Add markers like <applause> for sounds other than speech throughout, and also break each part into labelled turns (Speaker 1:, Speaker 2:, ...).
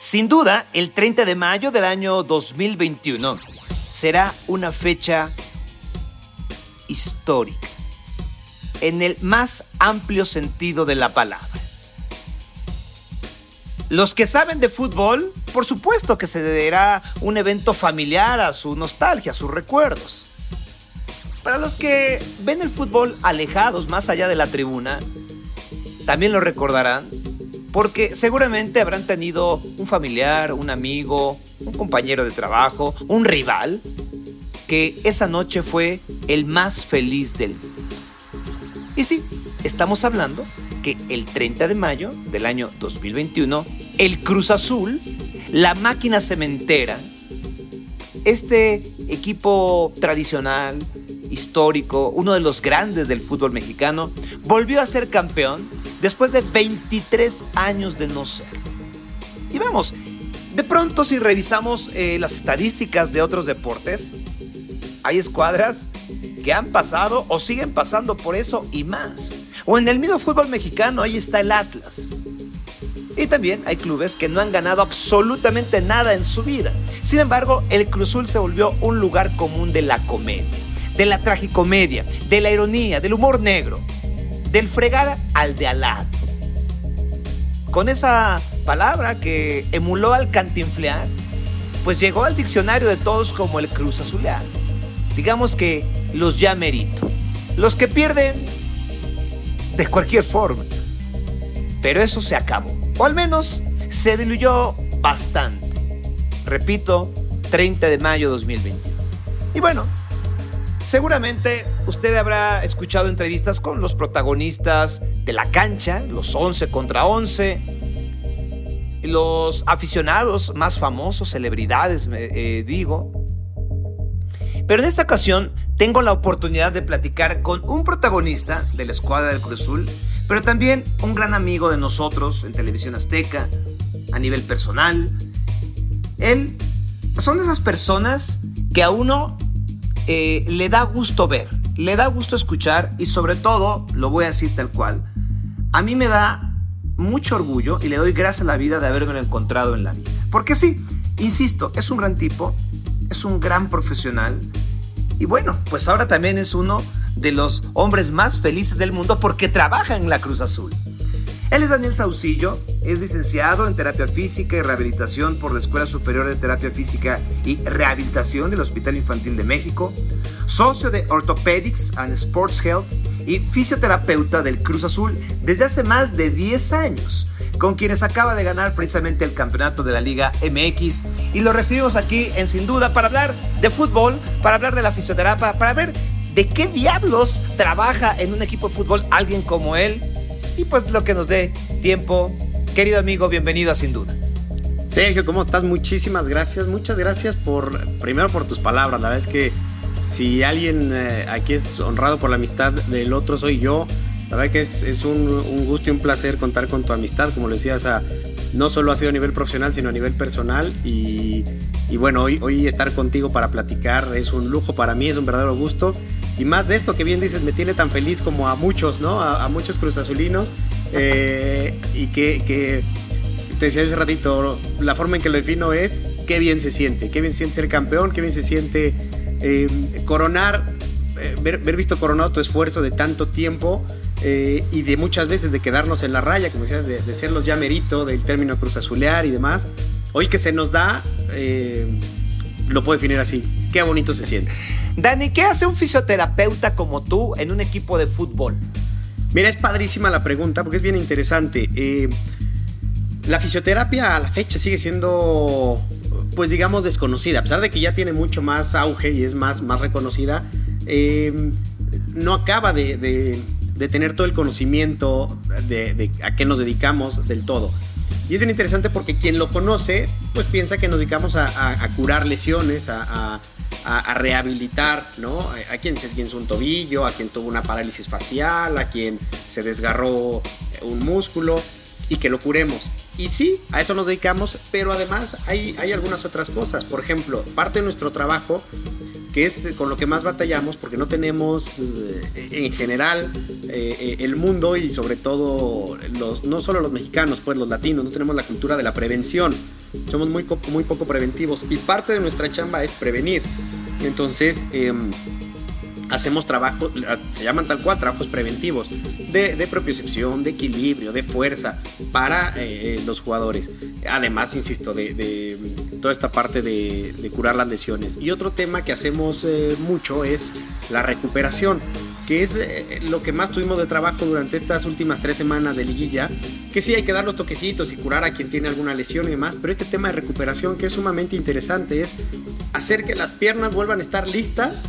Speaker 1: Sin duda, el 30 de mayo del año 2021 será una fecha histórica, en el más amplio sentido de la palabra. Los que saben de fútbol, por supuesto que se deberá un evento familiar a su nostalgia, a sus recuerdos. Para los que ven el fútbol alejados más allá de la tribuna, también lo recordarán porque seguramente habrán tenido un familiar, un amigo, un compañero de trabajo, un rival, que esa noche fue el más feliz del mundo. Y sí, estamos hablando que el 30 de mayo del año 2021 el Cruz Azul, la máquina cementera, este equipo tradicional, histórico, uno de los grandes del fútbol mexicano, volvió a ser campeón después de 23 años de no ser. Y vamos, de pronto si revisamos eh, las estadísticas de otros deportes, hay escuadras que han pasado o siguen pasando por eso y más. O en el mismo fútbol mexicano, ahí está el Atlas. Y también hay clubes que no han ganado absolutamente nada en su vida. Sin embargo, el Cruzul se volvió un lugar común de la comedia, de la tragicomedia, de la ironía, del humor negro, del fregar al de alad. Con esa palabra que emuló al cantinflear, pues llegó al diccionario de todos como el Cruz Azulear. Digamos que los ya merito. Los que pierden de cualquier forma. Pero eso se acabó o al menos se diluyó bastante. Repito, 30 de mayo de 2021. Y bueno, seguramente usted habrá escuchado entrevistas con los protagonistas de la cancha, los 11 contra 11, los aficionados más famosos, celebridades, eh, digo. Pero en esta ocasión tengo la oportunidad de platicar con un protagonista de la escuadra del Cruz Azul pero también un gran amigo de nosotros en Televisión Azteca, a nivel personal. Él son esas personas que a uno eh, le da gusto ver, le da gusto escuchar y sobre todo, lo voy a decir tal cual, a mí me da mucho orgullo y le doy gracias a la vida de haberme encontrado en la vida. Porque sí, insisto, es un gran tipo, es un gran profesional y bueno, pues ahora también es uno de los hombres más felices del mundo porque trabaja en la Cruz Azul. Él es Daniel Saucillo, es licenciado en terapia física y rehabilitación por la Escuela Superior de Terapia Física y Rehabilitación del Hospital Infantil de México, socio de Orthopedics and Sports Health y fisioterapeuta del Cruz Azul desde hace más de 10 años, con quienes acaba de ganar precisamente el campeonato de la Liga MX y lo recibimos aquí en Sin Duda para hablar de fútbol, para hablar de la fisioterapia, para ver de qué diablos trabaja en un equipo de fútbol alguien como él. Y pues lo que nos dé tiempo. Querido amigo, bienvenido a Sin Duda.
Speaker 2: Sergio, ¿cómo estás? Muchísimas gracias. Muchas gracias por, primero por tus palabras. La verdad es que si alguien eh, aquí es honrado por la amistad del otro soy yo. La verdad que es, un, gusto y un placer contar con tu amistad. Como lo decías, no solo ha sido a nivel profesional, sino a nivel personal. Y, bueno, hoy, hoy estar contigo para platicar es un lujo para mí, es un verdadero gusto. Y más de esto que bien dices, me tiene tan feliz como a muchos, ¿no? A, muchos cruzazulinos. Eh, y que, te decía hace ratito, la forma en que lo defino es qué bien se siente, qué bien se siente ser campeón, qué bien se siente eh, coronar, eh, ver, visto coronado tu esfuerzo de tanto tiempo. y de muchas veces de quedarnos en la raya, como decías, de, de ser los ya merito del término cruzazulear y demás. Hoy que se nos da, lo puedo definir así, qué bonito se siente.
Speaker 1: Dani, ¿qué hace un fisioterapeuta como tú en un equipo de fútbol?
Speaker 2: Mira, es padrísima la pregunta porque es bien interesante. Eh, la fisioterapia a la fecha sigue siendo, pues digamos, desconocida. A pesar de que ya tiene mucho más auge y es más, más reconocida, eh, no acaba de, tener todo el conocimiento de, a qué nos dedicamos del todo. Y es bien interesante porque quien lo conoce, pues piensa que nos dedicamos a, curar lesiones, a, rehabilitar, ¿no? A, quien se tiene un tobillo, a quien tuvo una parálisis facial, a quien se desgarró un músculo y que lo curemos. Y sí, a eso nos dedicamos, pero además hay, hay algunas otras cosas. Por ejemplo, parte de nuestro trabajo que es con lo que más batallamos porque no tenemos eh, en general eh, eh, el mundo y sobre todo los, no solo los mexicanos, pues los latinos, no tenemos la cultura de la prevención. Somos muy, muy poco preventivos y parte de nuestra chamba es prevenir. Entonces, em, hacemos trabajos, se llaman tal cual trabajos preventivos, de, de propiocepción, de equilibrio, de fuerza para los jugadores. Además, insisto, de, toda esta parte de, curar las lesiones. Y otro tema que hacemos eh, mucho es la recuperación, que es eh, lo que más tuvimos de trabajo durante estas últimas tres semanas de liguilla, que sí hay que dar los toquecitos y curar a quien tiene alguna lesión y demás, pero este tema de recuperación que es sumamente interesante es hacer que las piernas vuelvan a estar listas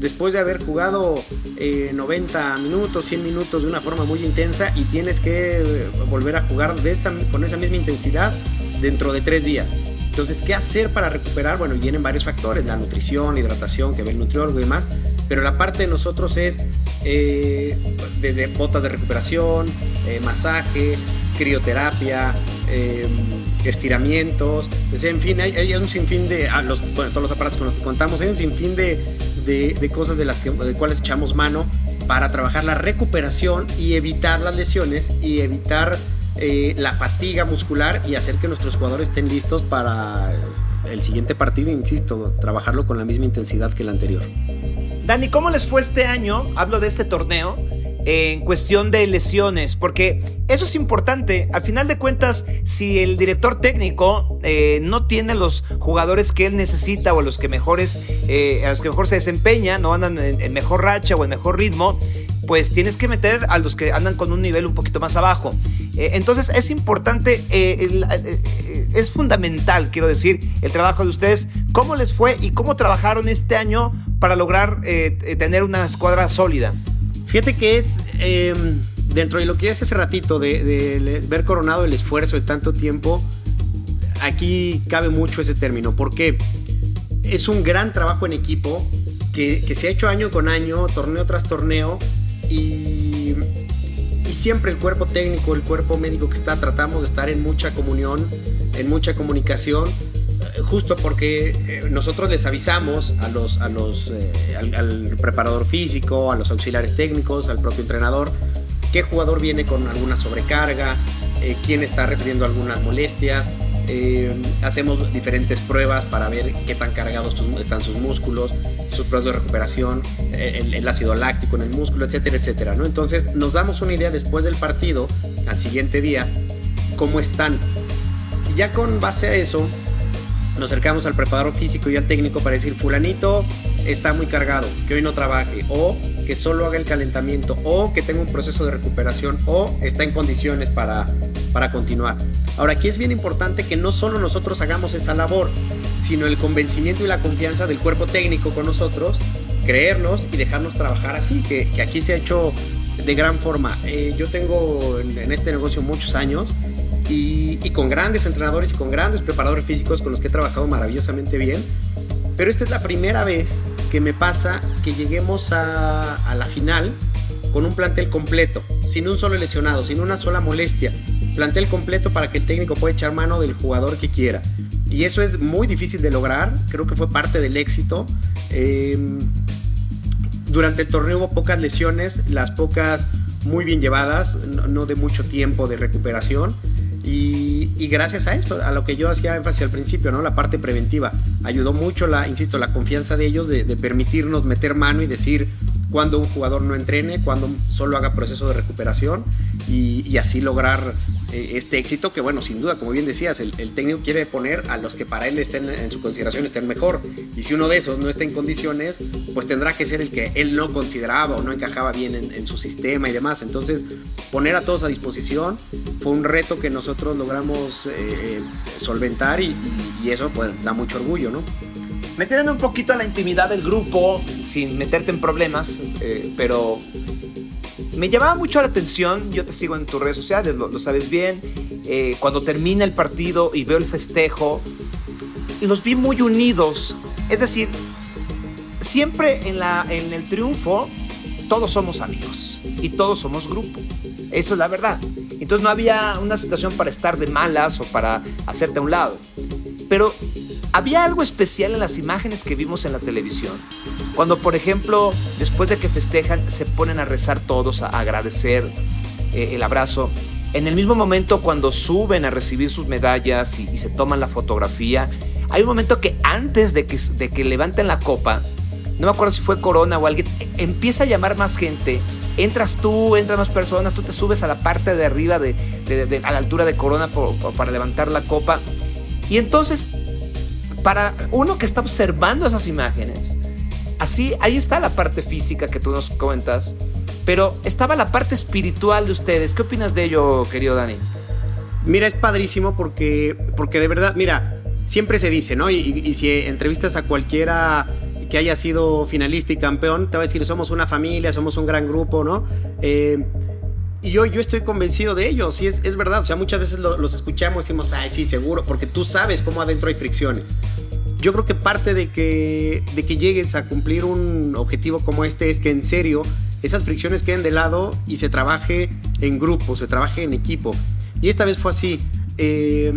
Speaker 2: después de haber jugado 90 eh, minutos, 100 minutos de una forma muy intensa y tienes que volver a jugar con esa misma intensidad dentro de tres días. Entonces, ¿qué hacer para recuperar? Bueno, vienen varios factores, la nutrición, hidratación, que ve el nutriólogo y demás, pero la parte de nosotros es eh, desde botas de recuperación, eh, masaje, crioterapia, eh, estiramientos, en fin, hay, un sinfín de, ah, bueno, todos los aparatos con los que contamos, hay un sinfín de, de, cosas de las que, de cuales echamos mano para trabajar la recuperación y evitar las lesiones y evitar eh, la fatiga muscular y hacer que nuestros jugadores estén listos para el siguiente partido, insisto, trabajarlo con la misma intensidad que el anterior.
Speaker 1: Dani, ¿cómo les fue este año? Hablo de este torneo en cuestión de lesiones, porque eso es importante. Al final de cuentas, si el director técnico eh, no tiene los jugadores que él necesita o los que mejores, eh, a los que mejor se desempeñan, no andan en mejor racha o en mejor ritmo, pues tienes que meter a los que andan con un nivel un poquito más abajo. Eh, entonces es importante, es fundamental, quiero decir, el trabajo de ustedes. ¿Cómo les fue y cómo trabajaron este año para lograr tener una escuadra sólida?
Speaker 2: Fíjate que es, em, dentro de lo que es hace ratito, de, ver coronado el esfuerzo de tanto tiempo, aquí cabe mucho ese término, porque es un gran trabajo en equipo que, se ha hecho año con año, torneo tras torneo, y, siempre el cuerpo técnico, el cuerpo médico que está, tratamos de estar en mucha comunión, en mucha comunicación, justo porque eh, nosotros les avisamos a los, a los, eh, al, preparador físico, a los auxiliares técnicos, al propio entrenador, qué jugador viene con alguna sobrecarga, quién está refiriendo algunas molestias. hacemos diferentes pruebas para ver qué tan cargados están sus músculos sus pruebas de recuperación, el, ácido láctico en el músculo, etcétera, etcétera, ¿no? Entonces nos damos una idea después del partido, al siguiente día, cómo están. Y ya con base a eso, nos acercamos al preparador físico y al técnico para decir, fulanito está muy cargado, que hoy no trabaje, o que solo haga el calentamiento, o que tenga un proceso de recuperación, o está en condiciones para, para continuar. Ahora, aquí es bien importante que no solo nosotros hagamos esa labor, sino el convencimiento y la confianza del cuerpo técnico con nosotros, creernos y dejarnos trabajar así, que, aquí se ha hecho de gran forma. Eh, yo tengo en, este negocio muchos años y, con grandes entrenadores y con grandes preparadores físicos con los que he trabajado maravillosamente bien, pero esta es la primera vez que me pasa que lleguemos a, a la final con un plantel completo, sin un solo lesionado, sin una sola molestia. Plantel completo para que el técnico pueda echar mano del jugador que quiera. Y eso es muy difícil de lograr, creo que fue parte del éxito. Em, durante el torneo hubo pocas lesiones, las pocas muy bien llevadas, no, de mucho tiempo de recuperación. Y, gracias a esto, a lo que yo hacía énfasis al principio, ¿no? La parte preventiva. Ayudó mucho, la, insisto, la confianza de ellos de, de permitirnos meter mano y decir, cuando un jugador no entrene, cuando solo haga proceso de recuperación y, así lograr eh, este éxito que bueno, sin duda, como bien decías, el, técnico quiere poner a los que para él estén en su consideración estén mejor y si uno de esos no está en condiciones, pues tendrá que ser el que él no consideraba o no encajaba bien en, su sistema y demás. Entonces, poner a todos a disposición fue un reto que nosotros logramos eh, eh, solventar y, y eso pues da mucho orgullo, ¿no?
Speaker 1: Metiéndome un poquito a la intimidad del grupo, sin meterte en problemas, eh, pero me llamaba mucho la atención, yo te sigo en tus redes sociales, lo, sabes bien, eh, cuando termina el partido y veo el festejo, y los vi muy unidos, es decir, siempre en, la, en el triunfo todos somos amigos y todos somos grupo, eso es la verdad. Entonces no había una situación para estar de malas o para hacerte a un lado. Pero había algo especial en las imágenes que vimos en la televisión. Cuando, por ejemplo, después de que festejan, se ponen a rezar todos, a agradecer eh, el abrazo. En el mismo momento, cuando suben a recibir sus medallas y, se toman la fotografía, hay un momento que antes de que, de que levanten la copa, no me acuerdo si fue Corona o alguien, empieza a llamar más gente. Entras tú, entran más personas, tú te subes a la parte de arriba, de, a la altura de Corona para levantar la copa. Y entonces para uno que está observando esas imágenes, así, ahí está la parte física que tú nos comentas, pero estaba la parte espiritual de ustedes. ¿Qué opinas de ello, querido Dani?
Speaker 2: Mira, es padrísimo porque, porque de verdad, mira, siempre se dice, ¿no? Y, si entrevistas a cualquiera que haya sido finalista y campeón, te va a decir, somos una familia, somos un gran grupo, ¿no? Eh, y yo, yo estoy convencido de ello, sí, es, es verdad, o sea, muchas veces los escuchamos y decimos, ay, sí, seguro, porque tú sabes cómo adentro hay fricciones. Yo creo que parte de que, de que llegues a cumplir un objetivo como este es que en serio esas fricciones queden de lado y se trabaje en grupo, se trabaje en equipo. Y esta vez fue así. Eh,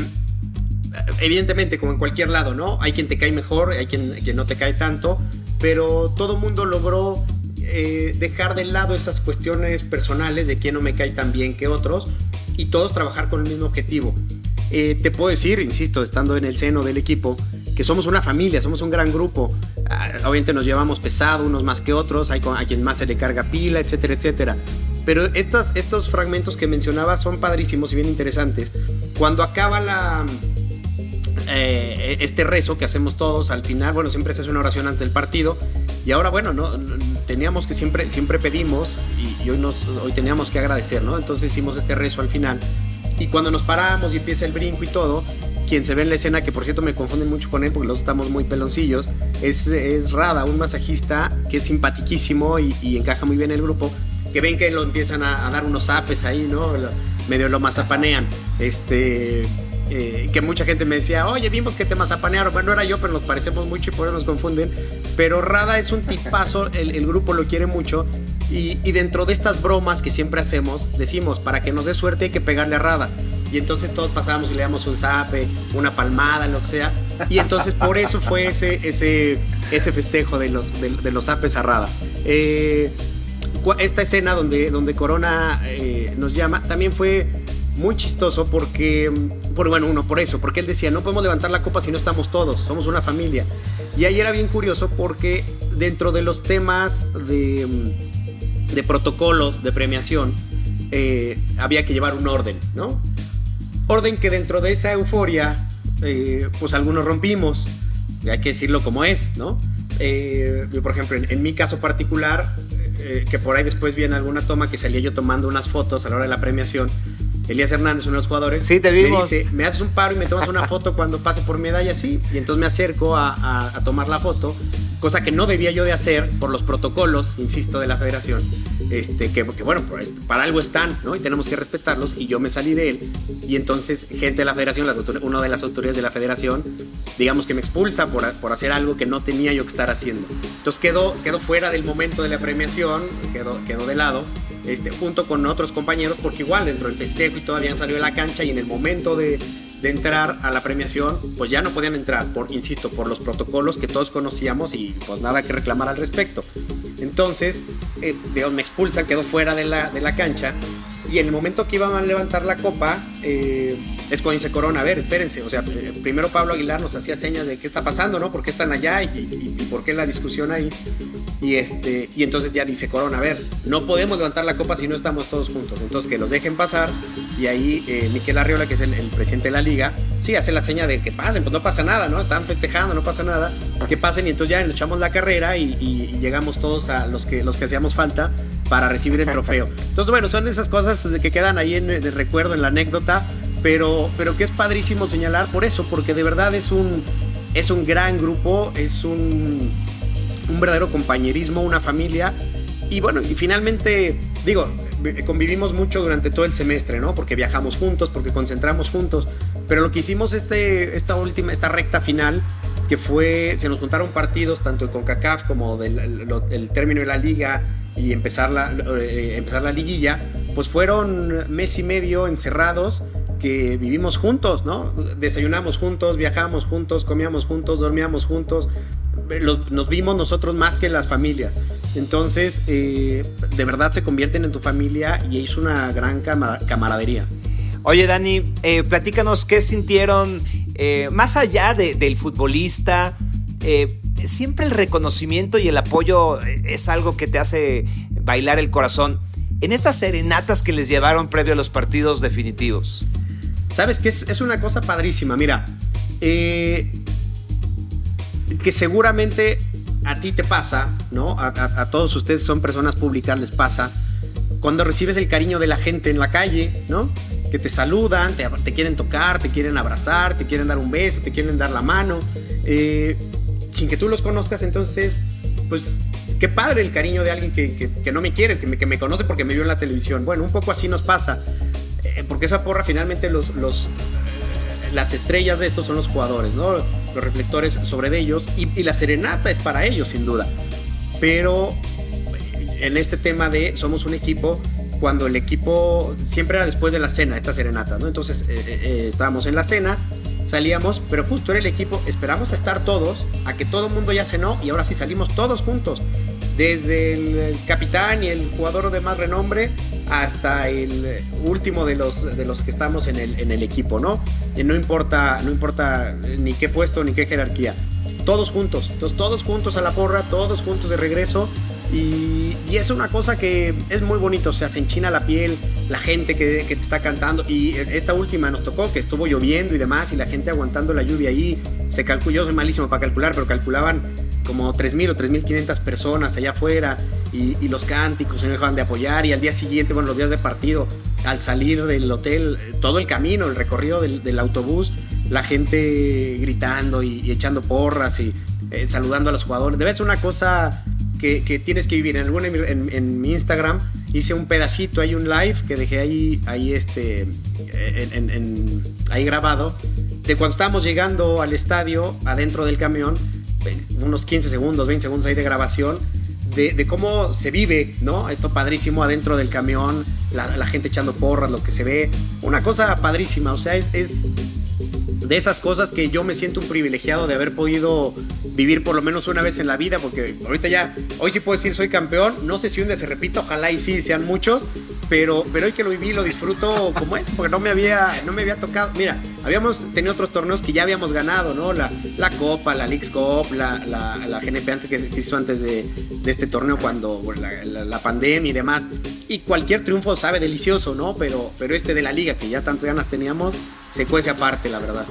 Speaker 2: evidentemente, como en cualquier lado, ¿no? Hay quien te cae mejor, hay quien, quien no te cae tanto, pero todo mundo logró eh, dejar de lado esas cuestiones personales de quién no me cae tan bien que otros y todos trabajar con el mismo objetivo. Eh, te puedo decir, insisto, estando en el seno del equipo, que somos una familia, somos un gran grupo. Ah, obviamente nos llevamos pesado unos más que otros, hay a quien más se le carga pila, etcétera, etcétera. Pero estas, estos fragmentos que mencionaba son padrísimos y bien interesantes. Cuando acaba la, eh, este rezo que hacemos todos al final, bueno, siempre se hace una oración antes del partido y ahora, bueno, no, teníamos que siempre, siempre pedimos y, hoy, nos, hoy teníamos que agradecer, ¿no? Entonces hicimos este rezo al final. Y cuando nos paramos y empieza el brinco y todo, quien se ve en la escena, que por cierto me confunden mucho con él porque los estamos muy peloncillos, es, es Rada, un masajista que es simpatiquísimo y, encaja muy bien en el grupo, que ven que lo empiezan a, dar unos apes ahí, ¿no? medio lo mazapanean. Este, eh, que mucha gente me decía, oye, vimos que te mazapanearon. Bueno, no era yo, pero nos parecemos mucho y por eso nos confunden. Pero Rada es un tipazo, <laughs> el, grupo lo quiere mucho. Y, dentro de estas bromas que siempre hacemos, decimos, para que nos dé suerte hay que pegarle a Rada. Y entonces todos pasamos y le damos un zape, una palmada, lo que sea. Y entonces por eso fue ese, ese, ese festejo de los, de, los zapes a Rada. Eh, esta escena donde, donde Corona eh, nos llama también fue muy chistoso porque, por, bueno, uno por eso, porque él decía, no podemos levantar la copa si no estamos todos, somos una familia. Y ahí era bien curioso porque dentro de los temas de, protocolos de premiación, eh, había que llevar un orden, ¿no? Orden que dentro de esa euforia, eh, pues algunos rompimos, hay que decirlo como es, ¿no? Eh, por ejemplo, en, mi caso particular, que por ahí después viene alguna toma que salía yo tomando unas fotos a la hora de la premiación, Elías Hernández, uno de los jugadores,
Speaker 1: sí, te vimos.
Speaker 2: me dice, ¿me haces un paro y me tomas una <laughs> foto cuando pase por medalla? Sí, y entonces me acerco a, tomar la foto, cosa que no debía yo de hacer por los protocolos, insisto, de la federación, este, que, bueno, para algo están, ¿no? Y tenemos que respetarlos, y yo me salí de él, y entonces gente de la federación, una de las autoridades de la federación, digamos que me expulsa por, por hacer algo que no tenía yo que estar haciendo. Entonces quedó, quedó fuera del momento de la premiación, quedó, quedó de lado, este, junto con otros compañeros, porque igual dentro del festejo y todavía salido de la cancha y en el momento de, entrar a la premiación, pues ya no podían entrar, por, insisto, por los protocolos que todos conocíamos y pues nada que reclamar al respecto. Entonces, eh, me expulsan, quedó fuera de la, de la cancha y en el momento que iban a levantar la copa, eh, es cuando dice Corona, a ver, espérense, o sea, eh, primero Pablo Aguilar nos hacía señas de qué está pasando, ¿no? ¿Por qué están allá y, y por qué la discusión ahí? Y, este, y entonces ya dice Corona, a ver, no podemos levantar la copa si no estamos todos juntos. Entonces que los dejen pasar. Y ahí eh, Miquel Arriola, que es el, presidente de la liga, sí hace la seña de que pasen, pues no pasa nada, ¿no? Están festejando, no pasa nada. Que pasen y entonces ya echamos la carrera y, llegamos todos a los que, los que hacíamos falta para recibir el trofeo. <laughs> Entonces, bueno, son esas cosas que quedan ahí en el recuerdo, en la anécdota, pero, pero que es padrísimo señalar por eso, porque de verdad es un, es un gran grupo, es un un verdadero compañerismo, una familia. Y bueno, y finalmente, digo, convivimos mucho durante todo el semestre, ¿no? Porque viajamos juntos, porque concentramos juntos. Pero lo que hicimos este, esta última, esta recta final, que fue, se nos juntaron partidos tanto de CONCACAF como del el, término de la liga y empezar la, eh, empezar la liguilla, pues fueron mes y medio encerrados que vivimos juntos, ¿no? Desayunamos juntos, viajamos juntos, comíamos juntos, dormíamos juntos, nos vimos nosotros más que las familias. Entonces, eh, de verdad se convierten en tu familia y es una gran camaradería.
Speaker 1: Oye, Dani, eh, platícanos qué sintieron eh, más allá del futbolista. siempre el reconocimiento y el apoyo es algo que te hace bailar el corazón. En estas serenatas que les llevaron previo a los partidos definitivos.
Speaker 2: Sabes que es, una cosa padrísima. Mira, que seguramente a ti te pasa, ¿no? A, todos ustedes son personas públicas, les pasa. Cuando recibes el cariño de la gente en la calle, ¿no? que te saludan, te, quieren tocar, te quieren abrazar, te quieren dar un beso, te quieren dar la mano, eh, sin que tú los conozcas, entonces, pues, qué padre el cariño de alguien que, no me quiere, que me, que me, conoce porque me vio en la televisión. Bueno, un poco así nos pasa, eh, porque esa porra finalmente los, los, eh, las estrellas de estos son los jugadores, ¿no? Reflectores sobre ellos y, y la serenata es para ellos, sin duda. Pero en este tema de somos un equipo, cuando el equipo siempre era después de la cena, esta serenata, ¿no? Entonces eh, eh, eh, estábamos en la cena, salíamos, pero justo era el equipo, esperamos a estar todos, a que todo el mundo ya cenó y ahora sí salimos todos juntos, desde el, capitán y el jugador de más renombre hasta el último de los, de los que estamos en el, en el equipo, ¿no? Y no importa, no importa ni qué puesto ni qué jerarquía, todos juntos, entonces todos juntos a la porra, todos juntos de regreso y, es una cosa que es muy bonito, o sea, se enchina la piel, la gente que, te está cantando. Y esta última nos tocó, que estuvo lloviendo y demás, y la gente aguantando la lluvia ahí. Se calculó, yo soy malísimo para calcular, pero calculaban como 3.000 o 3.500 personas allá afuera, y, los cánticos se dejaban de apoyar. Y al día siguiente, bueno, los días de partido, al salir del hotel, todo el camino, el recorrido del, autobús, la gente gritando y, echando porras y eh, saludando a los jugadores. Debe ser una cosa que, tienes que vivir. En, en, en, mi Instagram hice un pedacito, hay un live que dejé ahí, ahí, este, ahí grabado, de cuando estábamos llegando al estadio, adentro del camión, unos 15 segundos, 20 segundos ahí de grabación, de, cómo se vive, ¿no? Esto padrísimo adentro del camión, la, gente echando porras, lo que se ve, una cosa padrísima, o sea, es, es de esas cosas que yo me siento un privilegiado de haber podido vivir por lo menos una vez en la vida, porque ahorita ya, hoy sí puedo decir soy campeón, no sé si un día se repita, ojalá y sí sean muchos, pero, pero hoy que lo viví lo disfruto como es, porque no me había, no me había tocado, mira, habíamos tenido otros torneos que ya habíamos ganado, ¿no? La, la Copa, la Leagues Cup, la, la, GNP antes que se hizo antes de, este torneo cuando la, la, pandemia y demás, y cualquier triunfo sabe delicioso, ¿no? Pero, pero este de la liga que ya tantas ganas teníamos, se cuece aparte, la verdad.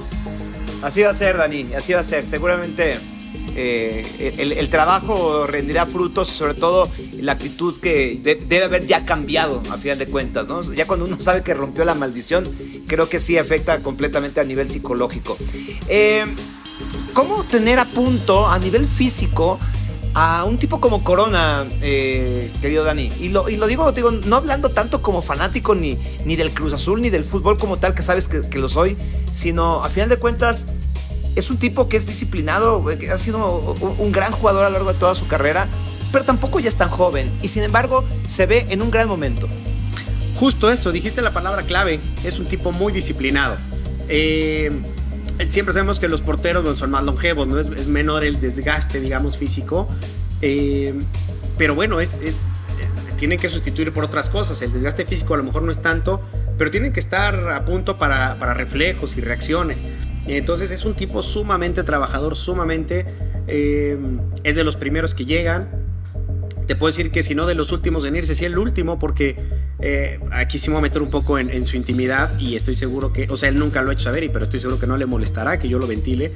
Speaker 1: Así va a ser, Dani, así va a ser. Seguramente eh, el, trabajo rendirá frutos, sobre todo la actitud que debe haber ya cambiado a final de cuentas, ¿no? Ya cuando uno sabe que rompió la maldición, creo que sí afecta completamente a nivel psicológico. Eh, ¿Cómo tener a punto a nivel físico a un tipo como Corona, eh, querido Dani. Y lo, digo, no hablando tanto como fanático ni, ni del Cruz Azul ni del fútbol como tal, que sabes que, lo soy, sino a final de cuentas es un tipo que es disciplinado, que ha sido un, gran jugador a lo largo de toda su carrera, pero tampoco ya es tan joven y sin embargo se ve en un gran momento.
Speaker 2: Justo eso, dijiste la palabra clave, es un tipo muy disciplinado. Eh, siempre sabemos que los porteros son más longevos, ¿no? Es, menor el desgaste, digamos, físico. Eh, pero bueno, es, es, tienen que sustituir por otras cosas. El desgaste físico a lo mejor no es tanto, pero tienen que estar a punto para, para reflejos y reacciones. Entonces es un tipo sumamente trabajador, sumamente... Eh, es de los primeros que llegan. Te puedo decir que si no de los últimos en irse, sí el último, porque eh, aquí sí me voy a meter un poco en, su intimidad y estoy seguro que, o sea, él nunca lo ha hecho saber, pero estoy seguro que no le molestará que yo lo ventile,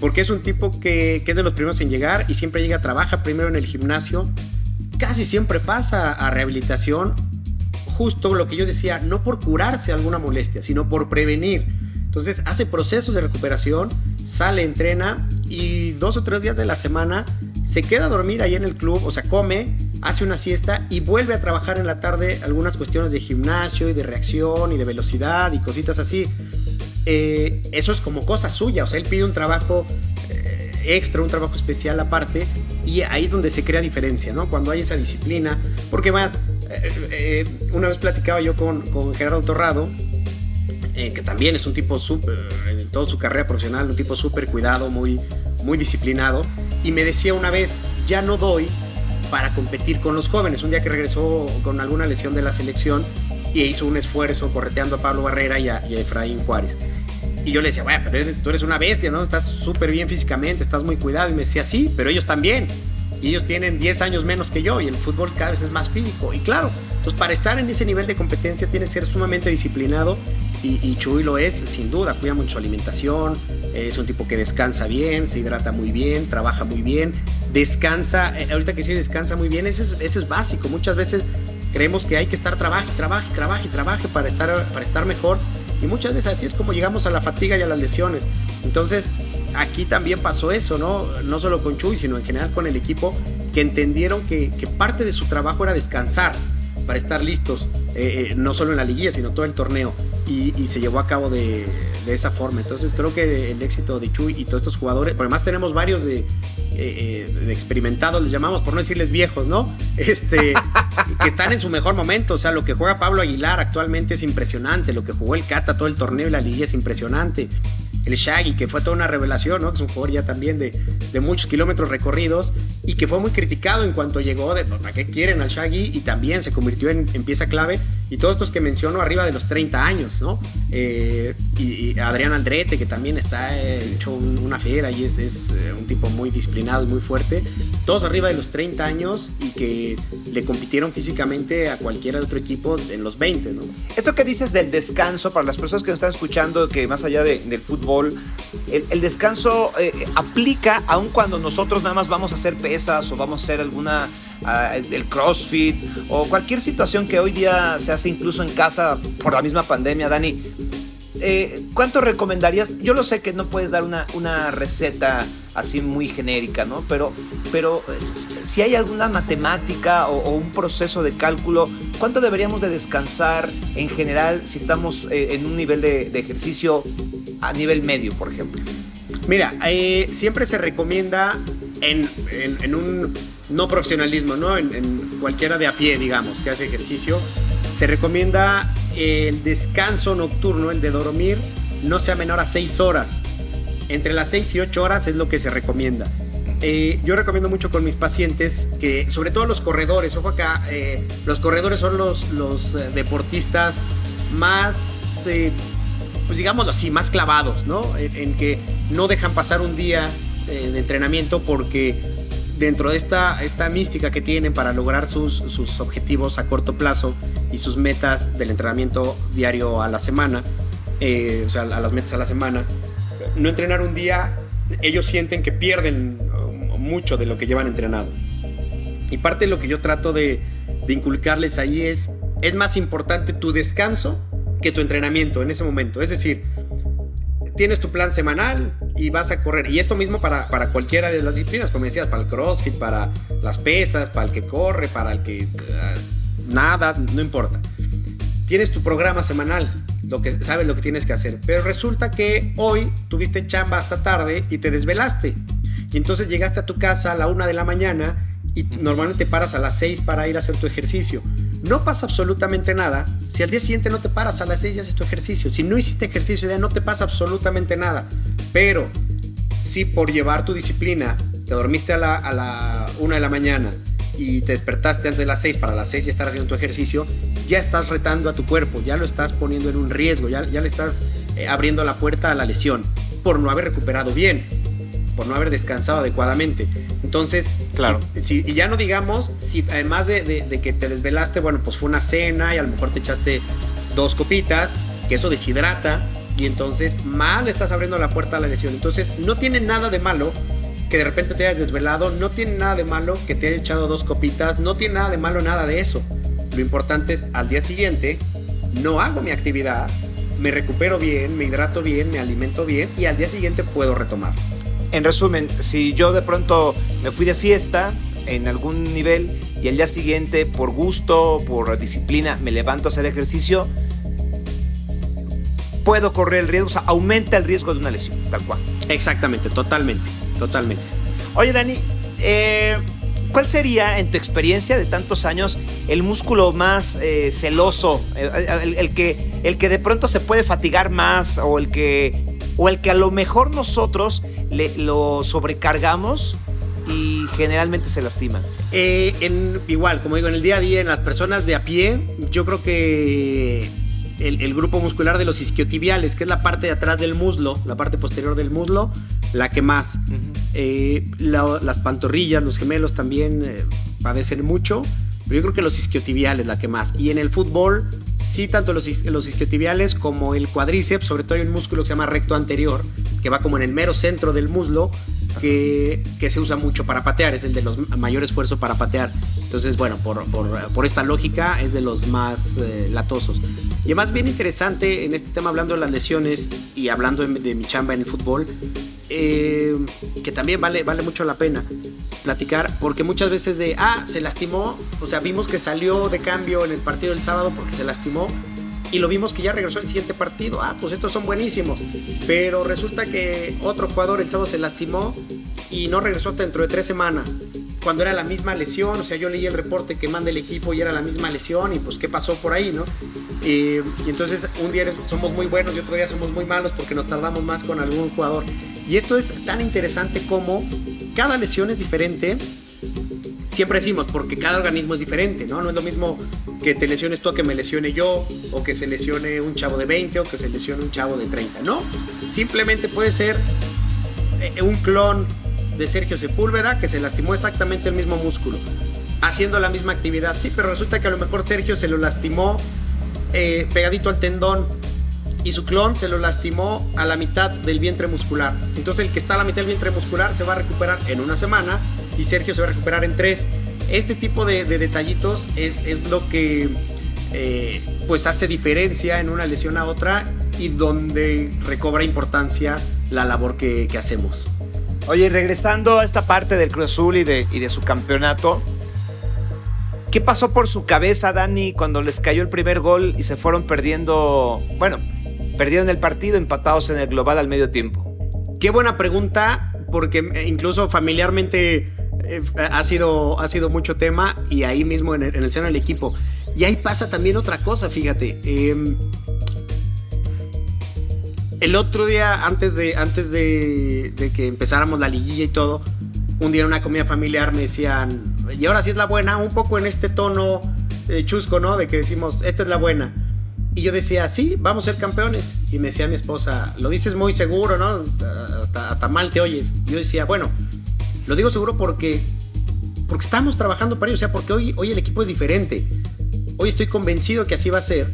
Speaker 2: porque es un tipo que, es de los primeros en llegar y siempre llega, trabaja primero en el gimnasio, casi siempre pasa a rehabilitación, justo lo que yo decía, no por curarse alguna molestia, sino por prevenir. Entonces hace procesos de recuperación, sale, entrena y dos o tres días de la semana se queda a dormir ahí en el club, o sea, come, hace una siesta y vuelve a trabajar en la tarde algunas cuestiones de gimnasio y de reacción y de velocidad y cositas así. Eh, eso es como cosa suya, o sea, él pide un trabajo eh, extra, un trabajo especial aparte y ahí es donde se crea diferencia, ¿no? Cuando hay esa disciplina, porque más, eh, una vez platicaba yo con, con Gerardo Torrado que también es un tipo súper, en toda su carrera profesional, un tipo súper cuidado, muy, muy disciplinado, y me decía una vez, ya no doy para competir con los jóvenes. Un día que regresó con alguna lesión de la selección y hizo un esfuerzo correteando a Pablo Barrera y a, Efraín Juárez. Y yo le decía, bueno, pero tú eres una bestia, ¿no? Estás súper bien físicamente, estás muy cuidado. Y me decía, sí, pero ellos también. Y ellos tienen 10 años menos que yo y el fútbol cada vez es más físico. Y claro, entonces para estar en ese nivel de competencia tienes que ser sumamente disciplinado y, Chuy lo es, sin duda, cuida mucho su alimentación, es un tipo que descansa bien, se hidrata muy bien, trabaja muy bien, descansa, eh, ahorita que sí descansa muy bien, eso es, eso es básico, muchas veces creemos que hay que estar trabaje, trabaje, trabaje, trabaje para estar, para estar mejor y muchas veces así es como llegamos a la fatiga y a las lesiones. Entonces, aquí también pasó eso, ¿no? No solo con Chuy, sino en general con el equipo, que entendieron que, parte de su trabajo era descansar para estar listos, eh, eh, no solo en la liguilla, sino todo el torneo y, se llevó a cabo de, esa forma. Entonces creo que el éxito de Chuy y todos estos jugadores, por además tenemos varios de, eh, experimentados, les llamamos, por no decirles viejos, ¿no? <laughs> Este, que están en su mejor momento. O sea, lo que juega Pablo Aguilar actualmente es impresionante. Lo que jugó el Cata todo el torneo y la liguilla es impresionante el Shaggy, que fue toda una revelación, ¿no? Que es un jugador ya también de, de, muchos kilómetros recorridos y que fue muy criticado en cuanto llegó de, ¿para qué quieren al Shaggy? Y también se convirtió en, pieza clave. Y todos estos que menciono arriba de los 30 años, ¿no? Eh, y, Adrián Andrete, que también está eh, hecho una fiera y es, es eh, un tipo muy disciplinado y muy fuerte. Todos arriba de los 30 años y que le compitieron físicamente a cualquiera de otro equipo en los 20, ¿no?
Speaker 1: Esto que dices del descanso, para las personas que nos están escuchando, que más allá del fútbol, el, descanso eh, aplica aun cuando nosotros nada más vamos a hacer pesas o vamos a hacer alguna ah, el crossfit o cualquier situación que hoy día se hace incluso en casa por la misma pandemia, Dani. Eh, ¿Cuánto recomendarías? Yo lo sé que no puedes dar una, una receta así muy genérica, ¿no? Pero, pero eh, si hay alguna matemática o, un proceso de cálculo, ¿cuánto deberíamos de descansar en general si estamos en un nivel de, ejercicio a nivel medio, por ejemplo?
Speaker 2: Mira, eh, siempre se recomienda en, un no profesionalismo, ¿no? En, cualquiera de a pie, digamos, que hace ejercicio, se recomienda el descanso nocturno, el de dormir, no sea menor a 6 horas. Entre las 6 y 8 horas es lo que se recomienda. Eh, yo recomiendo mucho con mis pacientes que, sobre todo los corredores, ojo acá, eh, los corredores son los, los deportistas más pues digámoslo así, más clavados, ¿no? En, que no dejan pasar un día eh, de entrenamiento porque dentro de esta, esta mística que tienen para lograr sus, sus objetivos a corto plazo y sus metas del entrenamiento diario a la semana, eh, o sea, a las metas a la semana, no entrenar un día, ellos sienten que pierden um, mucho de lo que llevan entrenado. Y parte de lo que yo trato de, de inculcarles ahí es, es más importante tu descanso que tu entrenamiento en ese momento. Es decir, tienes tu plan semanal y vas a correr. Y esto mismo para, para cualquiera de las disciplinas, como decías, para el CrossFit, para las pesas, para el que corre, para el que... Nada, no importa. Tienes tu programa semanal, lo que sabes lo que tienes que hacer. Pero resulta que hoy tuviste chamba hasta tarde y te desvelaste. Y entonces llegaste a tu casa a la una de la mañana y normalmente paras a las 6 para ir a hacer tu ejercicio. No pasa absolutamente nada si al día siguiente no te paras a las 6 y haces tu ejercicio. Si no hiciste ejercicio ya no te pasa absolutamente nada. Pero si por llevar tu disciplina te dormiste a la, a la 1 de la mañana y te despertaste antes de las 6 para las 6 y estar haciendo tu ejercicio, ya estás retando a tu cuerpo, ya lo estás poniendo en un riesgo, ya, ya le estás eh, abriendo la puerta a la lesión por no haber recuperado bien por no haber descansado adecuadamente. Entonces, claro. Si, y ya no digamos, si además de, que te desvelaste, bueno, pues fue una cena y a lo mejor te echaste dos copitas, que eso deshidrata y entonces más le estás abriendo la puerta a la lesión. Entonces, no tiene nada de malo que de repente te hayas desvelado, no tiene nada de malo que te hayas echado dos copitas, no tiene nada de malo nada de eso. Lo importante es al día siguiente no hago mi actividad, me recupero bien, me hidrato bien, me alimento bien y al día siguiente puedo retomar
Speaker 1: en resumen, si yo de pronto me fui de fiesta en algún nivel y el día siguiente, por gusto, por disciplina, me levanto a hacer ejercicio, puedo correr el riesgo, o sea, aumenta el riesgo de una lesión, tal cual.
Speaker 2: Exactamente, totalmente, totalmente.
Speaker 1: Oye, Dani, eh, ¿Cuál sería, en tu experiencia de tantos años, el músculo más eh, celoso, el, que, el que de pronto se puede fatigar más o el que, o el que a lo mejor nosotros lo sobrecargamos y generalmente se lastima?
Speaker 2: Eh, igual, como digo, en el día a día, en las personas de a pie, yo creo que el, grupo muscular de los isquiotibiales, que es la parte de atrás del muslo, la parte posterior del muslo, la que más. Eh, las pantorrillas, los gemelos también eh, padecen mucho, pero yo creo que los isquiotibiales la que más. Y en el fútbol, sí, tanto los, los isquiotibiales como el cuádriceps, sobre todo hay un músculo que se llama recto anterior, que va como en el mero centro del muslo, que, se usa mucho para patear, es el de los mayor esfuerzo para patear. Entonces, bueno, por, esta lógica es de los más eh, latosos. Y además bien interesante en este tema hablando de las lesiones y hablando de, mi chamba en el fútbol, eh, que también vale, vale mucho la pena platicar, porque muchas veces de, ah, se lastimó, o sea, vimos que salió de cambio en el partido del sábado porque se lastimó, y lo vimos que ya regresó el siguiente partido. Ah, pues estos son buenísimos. Pero resulta que otro jugador el sábado se lastimó y no regresó hasta dentro de tres semanas. Cuando era la misma lesión, o sea, yo leí el reporte que manda el equipo y era la misma lesión y pues qué pasó por ahí, ¿no? y entonces un día somos muy buenos y otro día somos muy malos porque nos tardamos más con algún jugador. Y esto es tan interesante como cada lesión es diferente siempre decimos, porque cada organismo es diferente, ¿no? No es lo mismo que te lesiones tú a que me lesione yo, o que se lesione un chavo de 20, o que se lesione un chavo de 30, ¿no? Simplemente puede ser eh, un clon de Sergio Sepúlveda que se lastimó exactamente el mismo músculo, haciendo la misma actividad, sí, pero resulta que a lo mejor Sergio se lo lastimó eh, pegadito al tendón y su clon se lo lastimó a la mitad del vientre muscular. Entonces el que está a la mitad del vientre muscular se va a recuperar en una semana y Sergio se va a recuperar en tres. Este tipo de, detallitos es, lo que eh, pues hace diferencia en una lesión a otra y donde recobra importancia la labor que, hacemos.
Speaker 1: Oye, regresando a esta parte del Cruz Azul y de, y de su campeonato, ¿qué pasó por su cabeza, Dani, cuando les cayó el primer gol y se fueron perdiendo, bueno, perdieron el partido empatados en el global al medio tiempo?
Speaker 2: Qué buena pregunta, porque eh, incluso familiarmente eh, ha, sido, ha sido mucho tema y ahí mismo en el, seno del equipo. Y ahí pasa también otra cosa, fíjate. Em, el otro día, antes de, antes de, que empezáramos la liguilla y todo, un día en una comida familiar me decían, y ahora sí es la buena, un poco en este tono eh, chusco, ¿no? De que decimos, esta es la buena. Y yo decía, sí, vamos a ser campeones. Y me decía mi esposa, lo dices muy seguro, ¿no? Hasta, hasta mal te oyes. Y yo decía, bueno, lo digo seguro porque, porque estamos trabajando para ello, o sea, porque hoy, hoy el equipo es diferente. Hoy estoy convencido que así va a ser.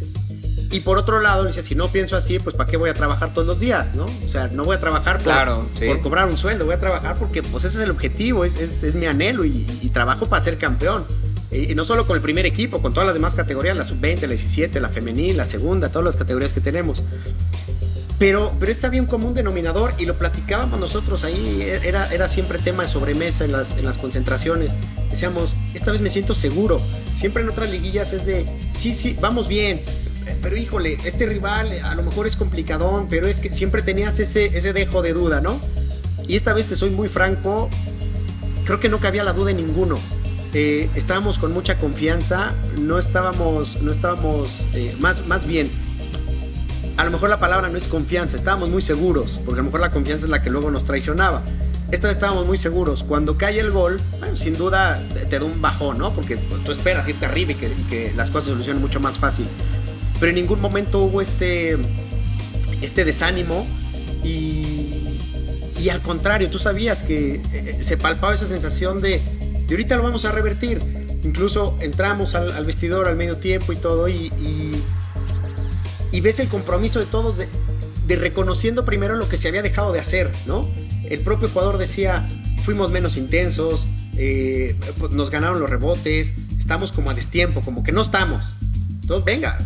Speaker 2: Y por otro lado, dice, si no pienso así, pues ¿para qué voy a trabajar todos los días? ¿no? O sea, no voy a trabajar por, por cobrar un sueldo, voy a trabajar porque pues ese es el objetivo, es, es, mi anhelo y, trabajo para ser campeón. Y, no solo con el primer equipo, con todas las demás categorías, la sub-20, la 17, la femenil, la segunda, todas las categorías que tenemos. Pero, pero había un común denominador y lo platicábamos nosotros ahí, era, era siempre tema de sobremesa en las, en las concentraciones. Decíamos, esta vez me siento seguro. Siempre en otras liguillas es de, sí, sí, vamos bien, pero híjole, este rival a lo mejor es complicadón, pero es que siempre tenías ese, ese dejo de duda, ¿no? Y esta vez te soy muy franco, creo que no cabía la duda en ninguno. Eh, estábamos con mucha confianza, no estábamos, no estábamos eh, más, más bien a lo mejor la palabra no es confianza, estábamos muy seguros, porque a lo mejor la confianza es la que luego nos traicionaba. Esta vez estábamos muy seguros. Cuando cae el gol, sin duda te, da un bajón, ¿no? Porque tú esperas irte arriba y que, las cosas se solucionen mucho más fácil. Pero en ningún momento hubo este, este desánimo y, y al contrario, tú sabías que eh, se palpaba esa sensación de, de ahorita lo vamos a revertir. Incluso entramos al, vestidor al medio tiempo y todo y y ves el compromiso de todos de, reconociendo primero lo que se había dejado de hacer, ¿no? El propio jugador decía, fuimos menos intensos, eh, pues, nos ganaron los rebotes, estamos como a destiempo, como que no estamos. Entonces, venga,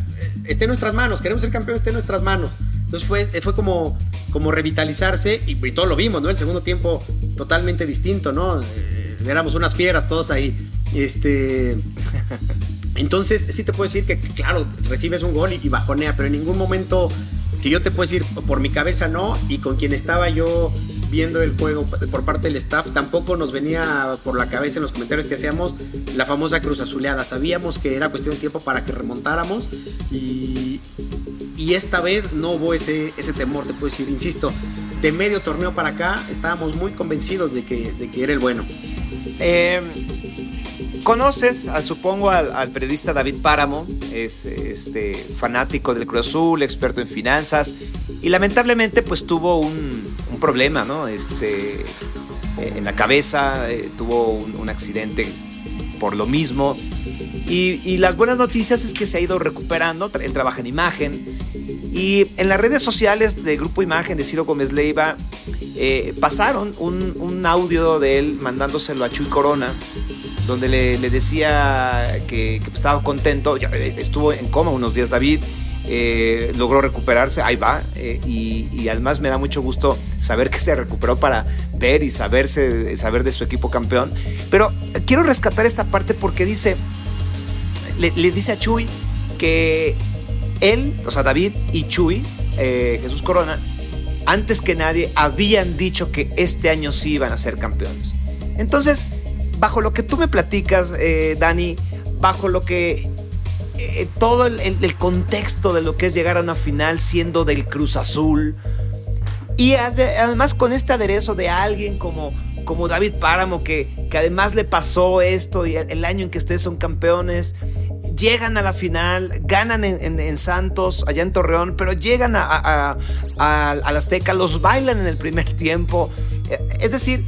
Speaker 2: esté en nuestras manos, queremos ser campeones, esté en nuestras manos. Entonces fue, fue como, como revitalizarse y, y todo lo vimos, ¿no? El segundo tiempo totalmente distinto, ¿no? Eh, éramos unas fieras todos ahí. Este, <laughs> entonces, sí te puedo decir que, claro, recibes un gol y, bajonea, pero en ningún momento que yo te puedo decir, por mi cabeza no, y con quien estaba yo viendo el juego por parte del staff, tampoco nos venía por la cabeza en los comentarios que hacíamos la famosa cruz azuleada. Sabíamos que era cuestión de tiempo para que remontáramos y, y esta vez no hubo ese, ese temor, te puedo decir, insisto, de medio torneo para acá estábamos muy convencidos de que, de que era el bueno.
Speaker 1: Eh, Conoces, supongo, al, periodista David Páramo, es este, fanático del Cruz Azul, experto en finanzas, y lamentablemente pues tuvo un, problema, ¿no? Este, eh, en la cabeza, eh, tuvo un, accidente por lo mismo. Y, las buenas noticias es que se ha ido recuperando, él trabaja en imagen. Y en las redes sociales del Grupo Imagen de Ciro Gómez Leiva eh, pasaron un, un audio de él mandándoselo a Chuy Corona donde le, decía que, estaba contento, eh, estuvo en coma unos días David, eh, logró recuperarse, ahí va, y, además me da mucho gusto saber que se recuperó para ver y saberse, saber de su equipo campeón. Pero quiero rescatar esta parte porque dice, le, dice a Chuy que él, o sea, David y Chuy, Jesús Corona, antes que nadie habían dicho que este año sí iban a ser campeones. Entonces, bajo lo que tú me platicas, eh, Dani, bajo lo que eh, todo el, contexto de lo que es llegar a una final siendo del Cruz Azul. Y además con este aderezo de alguien como, como David Páramo, que, que además le pasó esto y el, año en que ustedes son campeones, llegan a la final, ganan en, Santos, allá en Torreón, pero llegan a, a, a, Azteca, los bailan en el primer tiempo. Eh, es decir,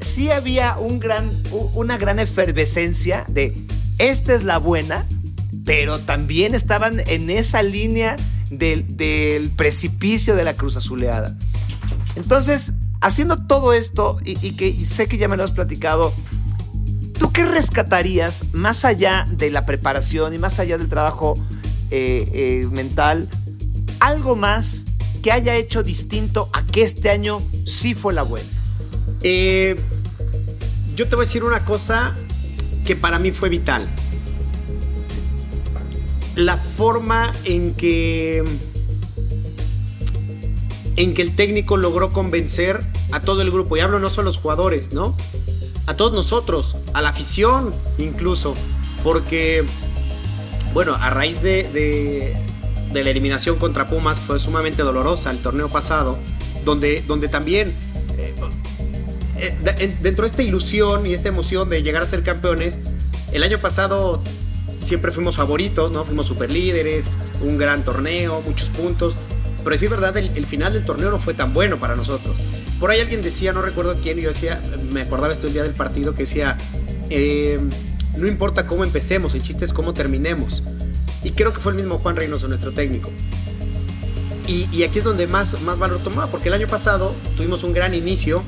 Speaker 1: sí había un gran, una gran efervescencia de esta es la buena, pero también estaban en esa línea del, precipicio de la cruz azuleada. Entonces, haciendo todo esto, y, que sé que ya me lo has platicado, ¿tú qué rescatarías más allá de la preparación y más allá del trabajo eh, eh, mental? Algo más que haya hecho distinto a que este año sí fue la buena.
Speaker 2: Eh, yo te voy a decir una cosa que para mí fue vital. La forma en que en que el técnico logró convencer a todo el grupo, y hablo no solo a los jugadores, ¿no? A todos nosotros, a la afición incluso, porque, bueno, a raíz de, de, la eliminación contra Pumas fue sumamente dolorosa el torneo pasado, donde, donde también eh, eh, dentro de esta ilusión y esta emoción de llegar a ser campeones, el año pasado siempre fuimos favoritos, ¿no? Fuimos super líderes, un gran torneo, muchos puntos. Pero sí es verdad, el, final del torneo no fue tan bueno para nosotros. Por ahí alguien decía, no recuerdo quién, yo decía, me acordaba esto el día del partido, que decía, eh, no importa cómo empecemos, el chiste es cómo terminemos. Y creo que fue el mismo Juan Reynoso, nuestro técnico. Y, y, aquí es donde más, más valor tomaba, porque el año pasado tuvimos un gran inicio,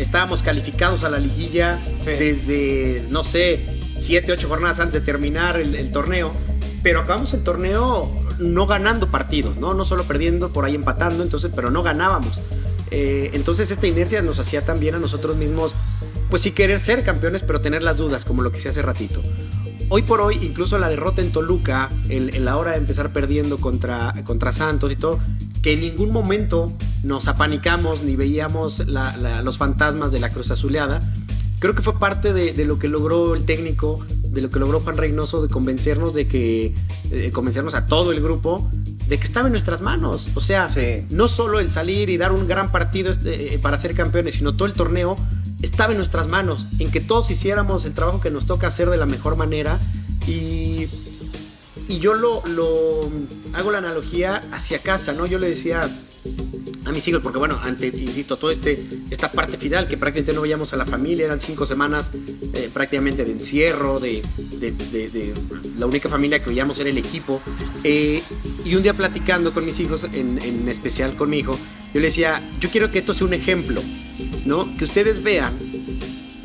Speaker 2: estábamos calificados a la liguilla desde, no sé, 7, 8 jornadas antes de terminar el, torneo, pero acabamos el torneo no ganando partidos, ¿no? No solo perdiendo, por ahí empatando, entonces, pero no ganábamos. Eh, entonces esta inercia nos hacía también a nosotros mismos, pues sí querer ser campeones, pero tener las dudas, como lo que se hace ratito. Hoy por hoy, incluso la derrota en Toluca, en, la hora de empezar perdiendo contra, contra Santos y todo, que en ningún momento nos apanicamos ni veíamos los fantasmas de la Cruz Azuleada. Creo que fue parte de, lo que logró el técnico, de lo que logró Juan Reynoso, de convencernos de que, convencernos a todo el grupo de que estaba en nuestras manos. O sea, no solo el salir y dar un gran partido este, eh, para ser campeones, sino todo el torneo estaba en nuestras manos, en que todos hiciéramos el trabajo que nos toca hacer de la mejor manera y y yo lo, lo, hago la analogía hacia casa, ¿no? Yo le decía a mis hijos, porque bueno, ante, insisto, toda este, esta parte final que prácticamente no veíamos a la familia, eran cinco semanas eh, prácticamente de encierro, de, de, la única familia que veíamos era el equipo. Eh, y un día platicando con mis hijos, en, en especial con mi hijo, yo le decía, yo quiero que esto sea un ejemplo, ¿no? Que ustedes vean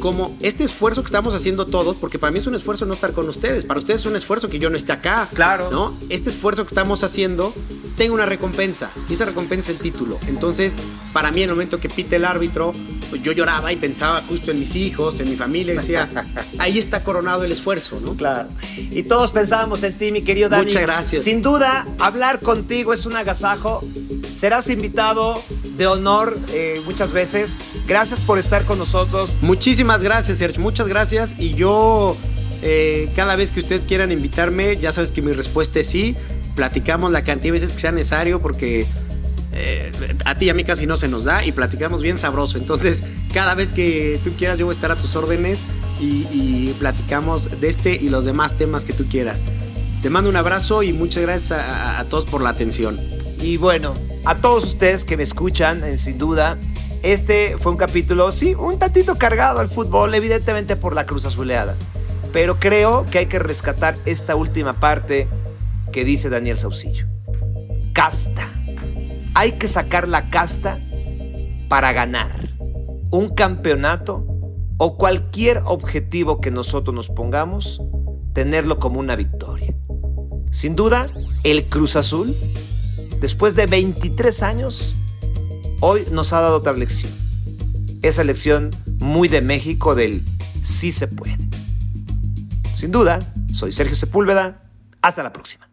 Speaker 2: como este esfuerzo que estamos haciendo todos, porque para mí es un esfuerzo no estar con ustedes, para ustedes es un esfuerzo que yo no esté acá.
Speaker 1: Claro.
Speaker 2: ¿No? Este esfuerzo que estamos haciendo tengo una recompensa, y esa recompensa es el título. Entonces, para mí, en el momento que pite el árbitro, yo lloraba y pensaba justo en mis hijos, en mi familia, y decía, <laughs> ahí está coronado el esfuerzo, ¿no?
Speaker 1: Claro. Y todos pensábamos en ti, mi querido Dani.
Speaker 2: Muchas gracias.
Speaker 1: Sin duda, hablar contigo es un agasajo. Serás invitado de honor eh, muchas veces. Gracias por estar con nosotros.
Speaker 2: Muchísimas gracias, Sergio. Muchas gracias. Y yo, eh, cada vez que ustedes quieran invitarme, ya sabes que mi respuesta es sí. Platicamos la cantidad de veces que sea necesario porque eh, a ti y a mí casi no se nos da y platicamos bien sabroso. Entonces, cada vez que tú quieras, yo voy a estar a tus órdenes y, platicamos de este y los demás temas que tú quieras. Te mando un abrazo y muchas gracias a, todos por la atención.
Speaker 1: Y bueno, a todos ustedes que me escuchan, eh, sin duda, este fue un capítulo, sí, un tantito cargado al fútbol, evidentemente por la cruz azuleada. Pero creo que hay que rescatar esta última parte que dice Daniel Saucillo. Casta. Hay que sacar la casta para ganar un campeonato o cualquier objetivo que nosotros nos pongamos, tenerlo como una victoria. Sin duda, el Cruz Azul, después de 23 años, hoy nos ha dado otra lección. Esa lección muy de México del sí se puede. Sin duda, soy Sergio Sepúlveda. Hasta la próxima.